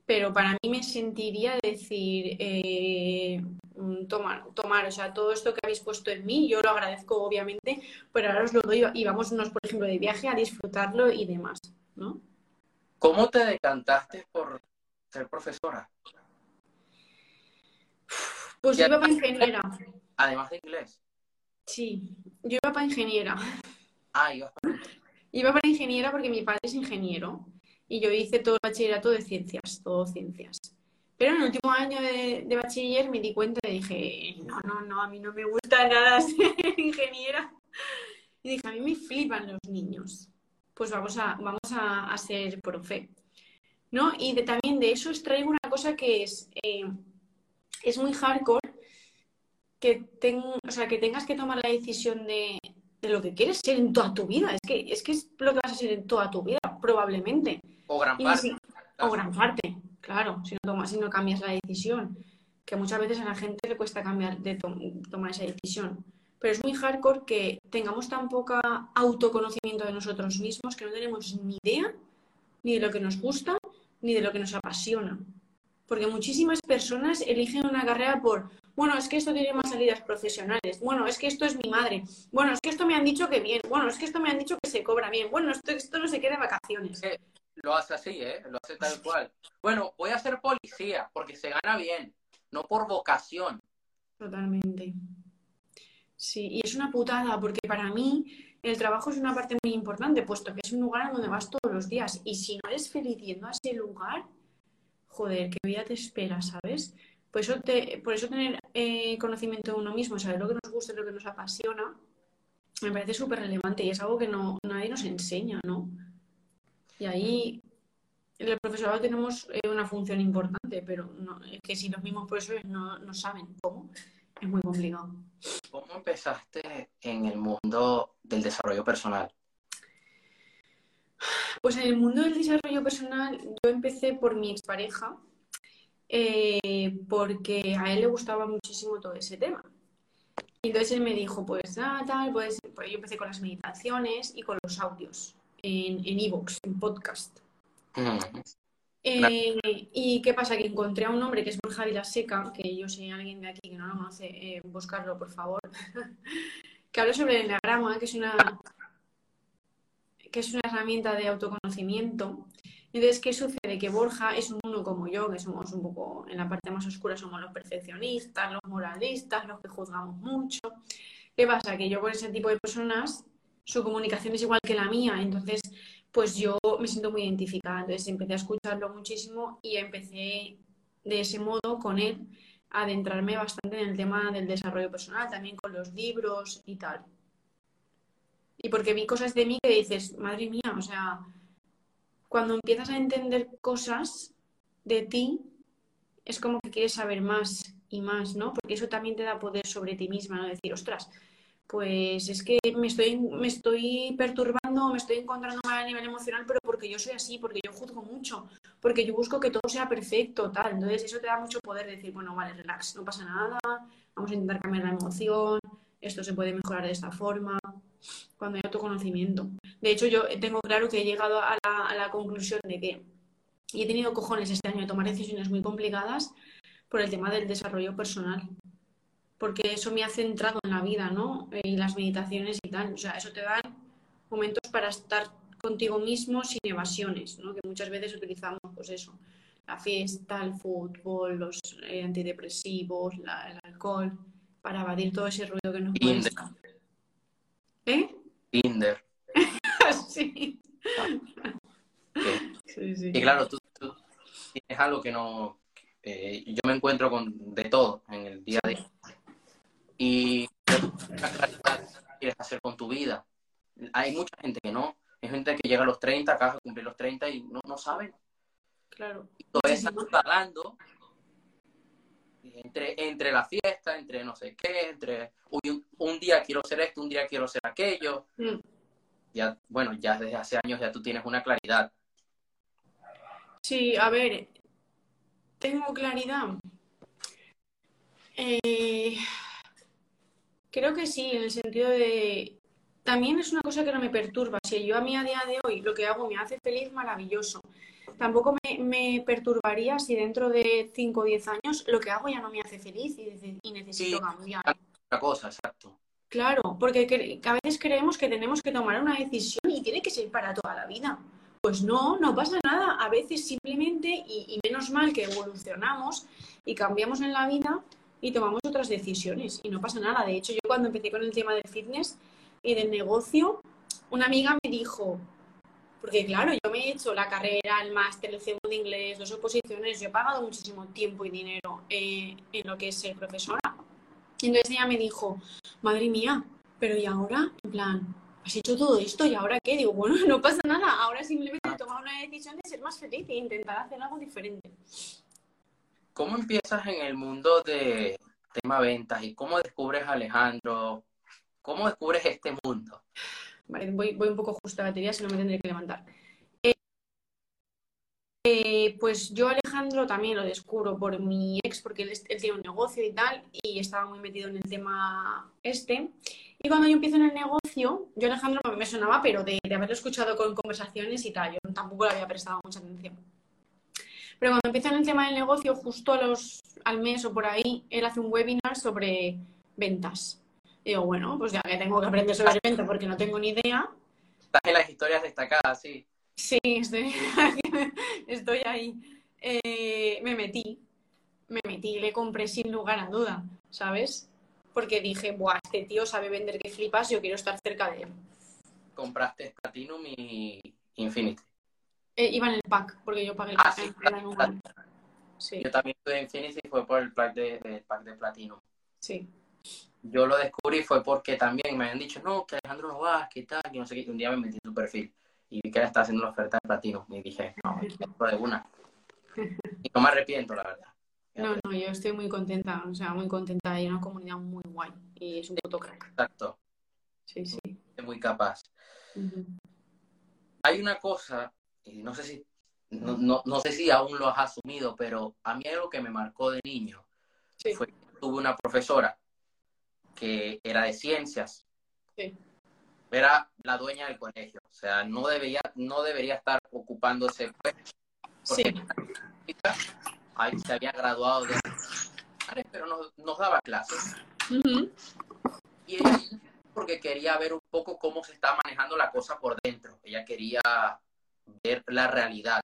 B: pero para mí me sentiría decir, eh, mm, tomar, tomar, o sea, todo esto que habéis puesto en mí, yo lo agradezco obviamente, pero ahora os lo doy y vámonos, por ejemplo, de viaje a disfrutarlo y demás, ¿no?
A: ¿Cómo te decantaste por ser profesora?
B: Pues yo iba para ingeniera,
A: Además de inglés.
B: sí, yo iba para ingeniera.
A: Ah, ibas.
B: Iba para ingeniera porque mi padre es ingeniero y yo hice todo el bachillerato de ciencias, todo ciencias. Pero en el último año de, bachiller me di cuenta y dije, no, no, no, a mí no me gusta nada (laughs) ser ingeniera. Y dije, a mí me flipan los niños. Pues vamos a, vamos a, a ser profe. ¿No? Y también de eso os traigo una cosa que es, eh, es muy hardcore, que, ten- o sea, que tengas que tomar la decisión de, de lo que quieres ser en toda tu vida. Es que, es que es lo que vas a ser en toda tu vida, probablemente.
A: O gran parte.
B: si- o gran parte, claro, si no, tomas, si no cambias la decisión. Que muchas veces a la gente le cuesta cambiar de tom- tomar esa decisión. Pero es muy hardcore que tengamos tan poca autoconocimiento de nosotros mismos que no tenemos ni idea ni de lo que nos gusta ni de lo que nos apasiona. Porque muchísimas personas eligen una carrera por, bueno, es que esto tiene más salidas profesionales, bueno, es que esto es mi madre, bueno, es que esto me han dicho que bien, bueno, es que esto me han dicho que se cobra bien, bueno, esto, esto no se queda de vacaciones.
A: Lo hace así, ¿eh? Lo hace tal cual. Bueno, voy a ser policía porque se gana bien, no por vocación.
B: Totalmente. Sí, y es una putada porque para mí el trabajo es una parte muy importante, puesto que es un lugar a donde vas todos los días. Y si no eres feliz yendo a ese lugar, joder, qué vida te espera, ¿sabes? Por eso, te, por eso tener eh, conocimiento de uno mismo, saber lo que nos gusta y lo que nos apasiona, me parece súper relevante y es algo que no, nadie nos enseña, ¿no? Y ahí en el profesorado tenemos eh, una función importante, pero no, es que si los mismos profesores no, no saben cómo, es muy complicado.
A: ¿Cómo empezaste en el mundo del desarrollo personal?
B: Pues en el mundo del desarrollo personal yo empecé por mi expareja, eh, porque a él le gustaba muchísimo todo ese tema. Y entonces él me dijo, pues nada, tal, pues, pues yo empecé con las meditaciones y con los audios en en iVoox, en podcast.
A: Mm.
B: Eh, ¿y qué pasa? Que encontré a un hombre que es Borja Vilaseca, que yo sé alguien de aquí que no lo conoce, eh, buscarlo por favor, (laughs) que habla sobre el enneagrama, que es una que es una herramienta de autoconocimiento. Entonces, ¿qué sucede? Que Borja es un uno como yo, que somos un poco, en la parte más oscura somos los perfeccionistas, los moralistas, los que juzgamos mucho. ¿Qué pasa? Que yo con ese tipo de personas, su comunicación es igual que la mía, entonces pues yo me siento muy identificada. Entonces empecé a escucharlo muchísimo y empecé de ese modo con él a adentrarme bastante en el tema del desarrollo personal, también con los libros y tal. Y porque vi cosas de mí que dices, madre mía, o sea, cuando empiezas a entender cosas de ti, es como que quieres saber más y más, ¿no? Porque eso también te da poder sobre ti misma, ¿no? Decir, ostras, pues es que me estoy, me estoy perturbando, me estoy encontrando mal a nivel emocional, pero porque yo soy así, porque yo juzgo mucho, porque yo busco que todo sea perfecto, tal. Entonces eso te da mucho poder de decir, bueno, vale, relax, no pasa nada, vamos a intentar cambiar la emoción, esto se puede mejorar de esta forma, cuando hay autoconocimiento. De hecho, yo tengo claro que he llegado a la, a la conclusión de que y he tenido cojones este año de tomar decisiones muy complicadas por el tema del desarrollo personal porque eso me ha centrado en la vida, ¿no? Y las meditaciones y tal. O sea, eso te dan momentos para estar contigo mismo sin evasiones, ¿no? Que muchas veces utilizamos, pues eso, la fiesta, el fútbol, los eh, antidepresivos, la- el alcohol, para evadir todo ese ruido que nos molesta. ¿Eh?
A: Tinder. (laughs)
B: sí.
A: sí, sí. Y claro, tú, tú, tienes algo que no... Eh, yo me encuentro con de todo en el día a día. Y ¿qué quieres hacer con tu vida? Hay mucha gente que no. Hay gente que llega a los 30, acaba de cumplir los 30 y no, no saben.
B: Claro.
A: Y todo eso está dando entre, entre la fiesta, entre no sé qué, entre un, día quiero ser esto, un día quiero ser aquello. Mm. Ya, bueno, ya desde hace años ya tú tienes una claridad.
B: Sí, a ver, tengo claridad. Eh, creo que sí, en el sentido de... También es una cosa que no me perturba. Si yo a mí a día de hoy lo que hago me hace feliz, maravilloso tampoco me, perturbaría si dentro de 5 o 10 años lo que hago ya no me hace feliz y, necesito cambiar.
A: Cosa, exacto.
B: Claro, porque a veces creemos que tenemos que tomar una decisión y tiene que ser para toda la vida. Pues no, no pasa nada. A veces simplemente, y, menos mal que evolucionamos y cambiamos en la vida y tomamos otras decisiones y no pasa nada. De hecho, yo cuando empecé con el tema del fitness y del negocio, una amiga me dijo, porque claro, yo me he hecho la carrera, el máster, el segundo de inglés, dos oposiciones, yo he pagado muchísimo tiempo y dinero eh, en lo que es ser profesora. Y entonces ella me dijo, madre mía, pero ¿y ahora? En plan, has hecho todo esto y ahora qué? Digo, bueno, no pasa nada, ahora simplemente he tomado una decisión de ser más feliz e intentar hacer algo diferente.
A: ¿Cómo empiezas en el mundo de tema ventas y cómo descubres a Alejandro? ¿Cómo descubres este mundo?
B: voy, un poco justa la batería, si no me tendré que levantar. Eh, pues yo Alejandro también lo descubro por mi ex, porque él, tiene un negocio y tal, y estaba muy metido en el tema este. Y cuando yo empiezo en el negocio, yo Alejandro me sonaba, pero de, haberlo escuchado con conversaciones y tal, yo tampoco le había prestado mucha atención. Pero cuando empiezo en el tema del negocio, justo a los, al mes o por ahí, él hace un webinar sobre ventas digo, bueno, pues ya que tengo que aprender sobre venta porque no tengo ni idea.
A: Estás en las historias destacadas, sí.
B: Sí, estoy, (laughs) estoy ahí. Eh, me metí, me metí, le compré sin lugar a duda, ¿sabes? Porque dije, buah, este tío sabe vender que flipas, yo quiero estar cerca de él.
A: ¿Compraste Platinum y Infinity?
B: Eh, iba en el pack, porque yo pagué el ah, pack.
A: Sí, Yo también tuve Infinity y fue por el pack de, el pack de Platinum.
B: Sí
A: yo lo descubrí fue porque también me habían dicho, no, que Alejandro no va, que tal, que no sé qué. Un día me metí en su perfil y vi que él estaba haciendo la oferta de platino. Y dije, no, (laughs) de una. Y no me arrepiento, la verdad.
B: No, no, yo estoy muy contenta, o sea, muy contenta. Hay una comunidad muy guay y es un puto crack.
A: Exacto.
B: Sí, sí.
A: Es muy capaz. Hay una cosa, y no sé si, no, no, no, sé si aún lo has asumido, pero a mí algo que me marcó de niño fue que tuve una profesora que era de ciencias. Era la dueña del colegio. O sea, no debería, no debería estar ocupándose puesto. Porque ahí se había graduado de pero nos, daba clases. Y ella, porque quería ver un poco cómo se está manejando la cosa por dentro. Ella quería ver la realidad.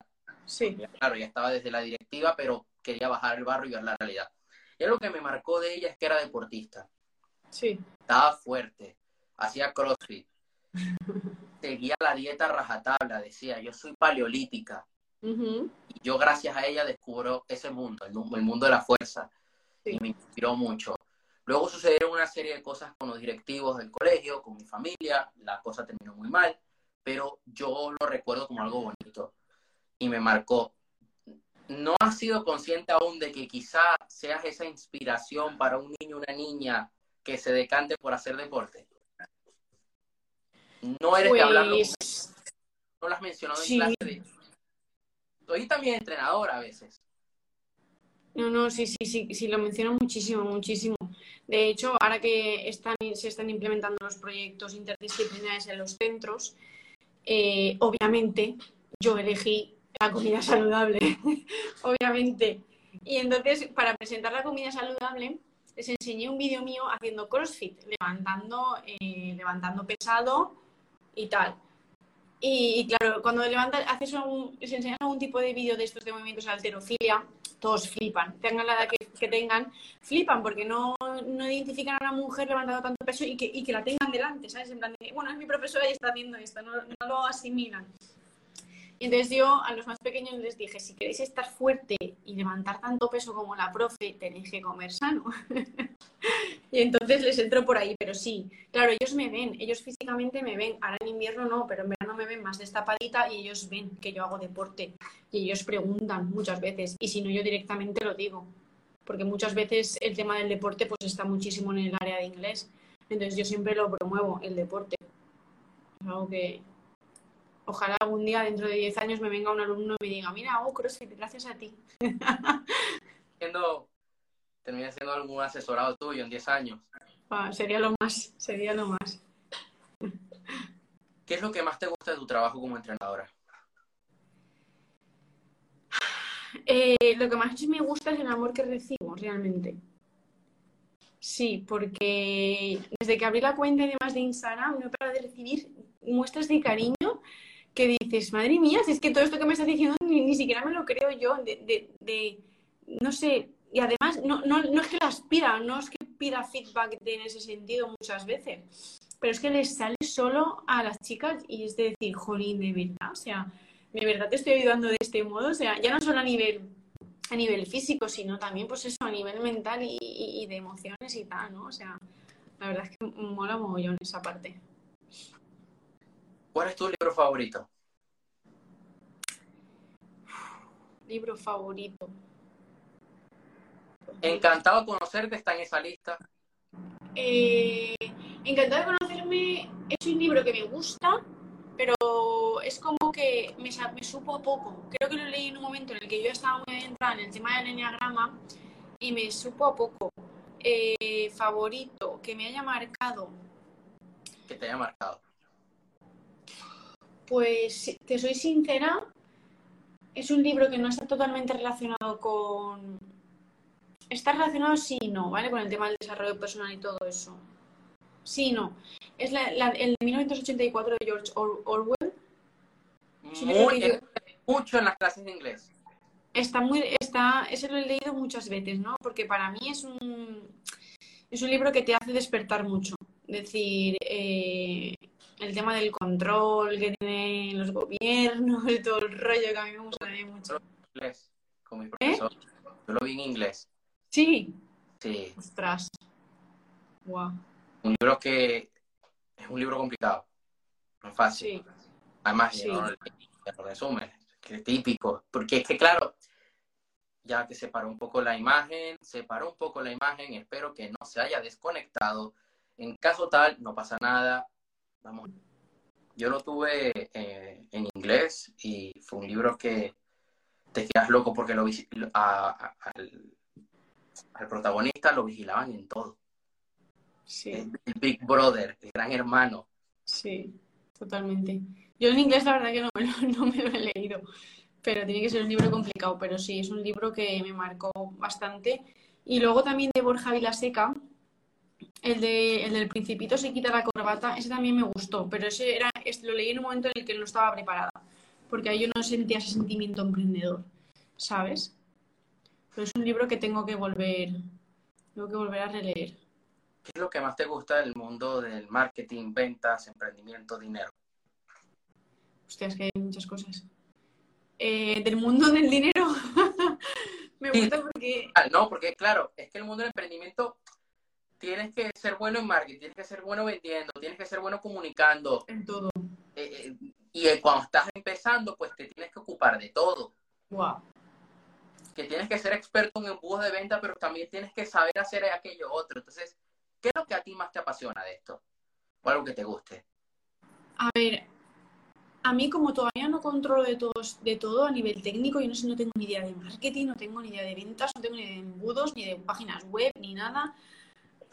B: Sí.
A: Claro, ya estaba desde la directiva, pero quería bajar el barro y ver la realidad. Y lo que me marcó de ella es que era deportista.
B: Sí.
A: Estaba fuerte, hacía crossfit, (laughs) seguía la dieta rajatabla, decía, yo soy paleolítica. Y yo gracias a ella descubro ese mundo, el, mundo de la fuerza. Y me inspiró mucho. Luego sucedieron una serie de cosas con los directivos del colegio, con mi familia, la cosa terminó muy mal, pero yo lo recuerdo como algo bonito y me marcó. ¿No has sido consciente aún de que quizá seas esa inspiración para un niño o una niña que se decante por hacer deporte? No eres de hablarlo. Pues, no lo has mencionado en clase de... Soy también entrenador a veces.
B: No, no, sí, sí, sí, sí, lo menciono muchísimo, muchísimo. De hecho, ahora que están, se están implementando los proyectos interdisciplinares en los centros, eh, obviamente yo elegí la comida saludable, (laughs) obviamente. Y entonces, para presentar la comida saludable, les enseñé un vídeo mío haciendo CrossFit, levantando, eh, levantando pesado y tal. Y, claro, cuando levantas, haces algún, les enseñas algún tipo de vídeo de estos de movimientos alterofilia, todos flipan. Tengan la edad que, tengan, flipan porque no, no, identifican a una mujer levantando tanto peso y que, y que la tengan delante, ¿sabes? En plan de, bueno, es mi profesora y está haciendo esto, no, no lo asimilan. Y entonces yo a los más pequeños les dije, si queréis estar fuerte y levantar tanto peso como la profe, tenéis que comer sano. (laughs) y entonces les entro por ahí, pero sí, claro, ellos me ven, ellos físicamente me ven, ahora en invierno no, pero en verano me ven más destapadita y ellos ven que yo hago deporte y ellos preguntan muchas veces y si no yo directamente lo digo, porque muchas veces el tema del deporte pues está muchísimo en el área de inglés, entonces yo siempre lo promuevo, el deporte. Es algo que, ojalá algún día, dentro de 10 años, me venga un alumno y me diga, mira, hago CrossFit gracias a ti. (laughs)
A: Termina siendo algún asesorado tuyo en 10 años.
B: Ah, sería lo más, sería lo más.
A: ¿Qué es lo que más te gusta de tu trabajo como entrenadora?
B: Eh, lo que más me gusta es el amor que recibo, realmente. Sí, porque desde que abrí la cuenta y demás de Instagram no he parado de recibir muestras de cariño que dices, madre mía, si es que todo esto que me estás diciendo ni, siquiera me lo creo yo, de, no sé, y además no, no, no, es que las pida, no es que pida feedback en ese sentido muchas veces, pero es que les sale solo a las chicas y es de decir, jolín, de verdad, o sea, de verdad te estoy ayudando de este modo, o sea, ya no solo a nivel a nivel físico, sino también, pues eso, a nivel mental y, y de emociones y tal, ¿no? O sea, la verdad es que mola mogollón esa parte.
A: ¿Cuál es tu libro favorito?
B: Libro favorito.
A: Encantado de conocerte, está en esa lista.
B: Eh, encantado de conocerme es un libro que me gusta, pero es como que me, me, supo a poco. Creo que lo leí en un momento en el que yo estaba muy entrada en el tema del enneagrama y me supo a poco. Eh, favorito, que me haya marcado.
A: Que te haya marcado.
B: Pues te soy sincera, es un libro que no está totalmente relacionado con... Está relacionado sí y no, ¿vale? Con el tema del desarrollo personal y todo eso. Sí y no. Es el de 1984 de George Orwell.
A: Muy, Mucho en las clases de inglés.
B: Está muy, está, ese lo he leído muchas veces, ¿no? Porque para mí es un, es un libro que te hace despertar mucho. Decir, eh, el tema del control que tienen los gobiernos y todo el rollo que a mí me gusta mucho.
A: Inglés, con mi profesor. Yo lo vi en inglés.
B: Sí.
A: Sí.
B: Ostras. Wow.
A: Un libro que es un libro complicado. No es fácil. Sí. Además, sí. no, el, resumen, que es típico. Porque es que, claro, ya que separó un poco la imagen, separó un poco la imagen, espero que no se haya desconectado. En caso tal, no pasa nada, vamos, yo lo tuve eh, en inglés y fue un libro que te quedas loco porque lo a, al, protagonista lo vigilaban en todo.
B: Sí.
A: El, Big Brother, el gran hermano.
B: Sí, totalmente. Yo en inglés la verdad que no me, lo, (laughs) no me lo he leído, pero tiene que ser un libro complicado, pero sí, es un libro que me marcó bastante. Y luego también de Borja Vilaseca, el, de, el del Principito se quita la corbata, ese también me gustó, pero ese era, lo leí en un momento en el que no estaba preparada, porque ahí yo no sentía ese sentimiento emprendedor, ¿sabes? Pero es un libro que tengo que volver, tengo que volver a releer.
A: ¿Qué es lo que más te gusta del mundo del marketing, ventas, emprendimiento, dinero?
B: Hostia, es que hay muchas cosas. Eh, del mundo del dinero. (laughs) me gusta porque.
A: No, porque claro, es que el mundo del emprendimiento tienes que ser bueno en marketing, tienes que ser bueno vendiendo, tienes que ser bueno comunicando.
B: En todo.
A: Eh, eh, y cuando estás empezando, pues te tienes que ocupar de todo.
B: Wow.
A: Que tienes que ser experto en embudos de venta, pero también tienes que saber hacer aquello otro. Entonces, ¿qué es lo que a ti más te apasiona de esto? O algo que te guste.
B: A ver, a mí como todavía no controlo de, todos, de todo a nivel técnico, yo no sé, no tengo ni idea de marketing, no tengo ni idea de ventas, no tengo ni idea de embudos, ni de páginas web, ni nada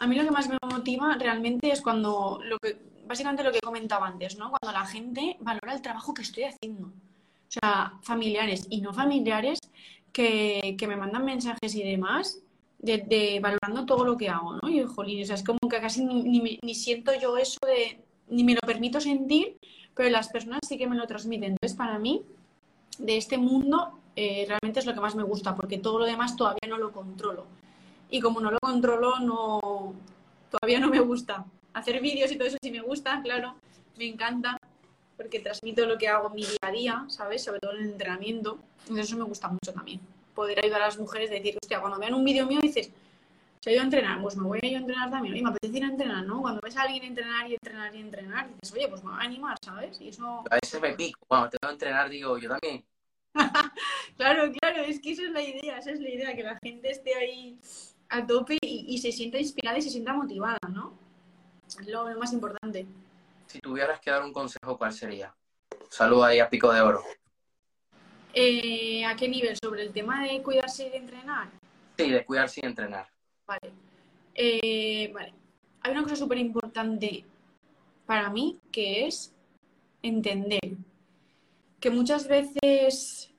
B: a mí lo que más me motiva realmente es cuando, lo que, básicamente lo que comentaba antes, ¿no? Cuando la gente valora el trabajo que estoy haciendo. O sea, familiares y no familiares que, me mandan mensajes y demás, de, valorando todo lo que hago, ¿no? Y, jolín, o sea, es como que casi ni, ni, siento yo eso de, ni me lo permito sentir, pero las personas sí que me lo transmiten. Entonces, para mí, de este mundo, Eh, realmente es lo que más me gusta, porque todo lo demás todavía no lo controlo. Y como no lo controlo, no todavía no me gusta. Hacer vídeos y todo eso sí me gusta, claro, me encanta, porque transmito lo que hago en mi día a día, ¿sabes? Sobre todo en el entrenamiento. Entonces eso me gusta mucho también. Poder ayudar a las mujeres a decir, hostia, cuando vean un vídeo mío dices, se ha ido a entrenar, pues me voy a ir a entrenar también. Y me apetece ir a entrenar, ¿no? Cuando ves a alguien entrenar y entrenar y entrenar, dices, oye, pues me voy a animar, ¿sabes? Y eso...
A: A veces me pico, cuando te voy a entrenar digo, yo también. (laughs)
B: claro, claro, es que esa es la idea, esa es la idea, que la gente esté ahí a tope y, se sienta inspirada y se sienta motivada, ¿no? Es lo, más importante.
A: Si tuvieras que dar un consejo, ¿cuál sería? Saludo ahí a Pico de Oro.
B: Eh, ¿A qué nivel? ¿Sobre el tema de cuidarse y de entrenar?
A: Sí, de cuidarse y entrenar.
B: Vale. Eh, vale. Hay una cosa súper importante para mí que es entender que muchas veces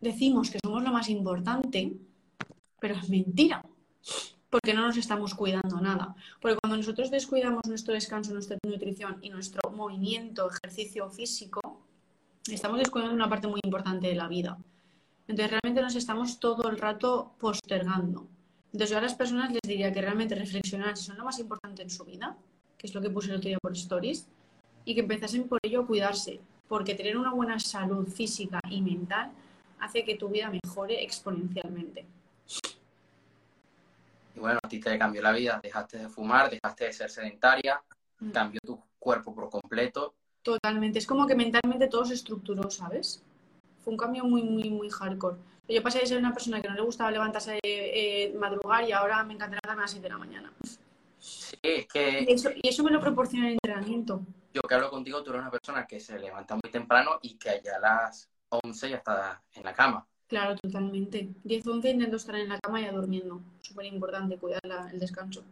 B: decimos que somos lo más importante, pero es mentira porque no nos estamos cuidando nada. Porque cuando nosotros descuidamos nuestro descanso, nuestra nutrición y nuestro movimiento, ejercicio físico, estamos descuidando una parte muy importante de la vida. Entonces realmente nos estamos todo el rato postergando. Entonces yo a las personas les diría que realmente reflexionaran si son lo más importante en su vida, que es lo que puse el otro día por stories, y que empezasen por ello a cuidarse, porque tener una buena salud física y mental hace que tu vida mejore exponencialmente.
A: Y bueno, a ti te cambió la vida, dejaste de fumar, dejaste de ser sedentaria, mm. cambió tu cuerpo por completo.
B: Totalmente, es como que mentalmente todo se estructuró, ¿sabes? Fue un cambio muy, muy, muy hardcore. Yo pasé de ser una persona que no le gustaba levantarse eh, madrugar y ahora me encantará darme a las 7 de la mañana.
A: Sí, es que...
B: Y eso, y eso me lo proporciona el entrenamiento.
A: Yo que hablo contigo, tú eres una persona que se levanta muy temprano y que allá a las 11 ya está en la cama.
B: Claro, totalmente. 10 11 intento estar en la cama ya durmiendo. Súper importante cuidar el descanso.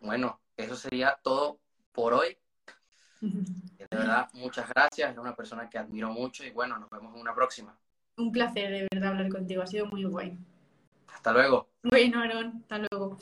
A: Bueno, eso sería todo por hoy. (laughs) De verdad, muchas gracias. Es una persona que admiro mucho y bueno, nos vemos en una próxima.
B: Un placer de verdad hablar contigo. Ha sido muy guay.
A: Hasta luego.
B: Bueno, Aaron, hasta luego.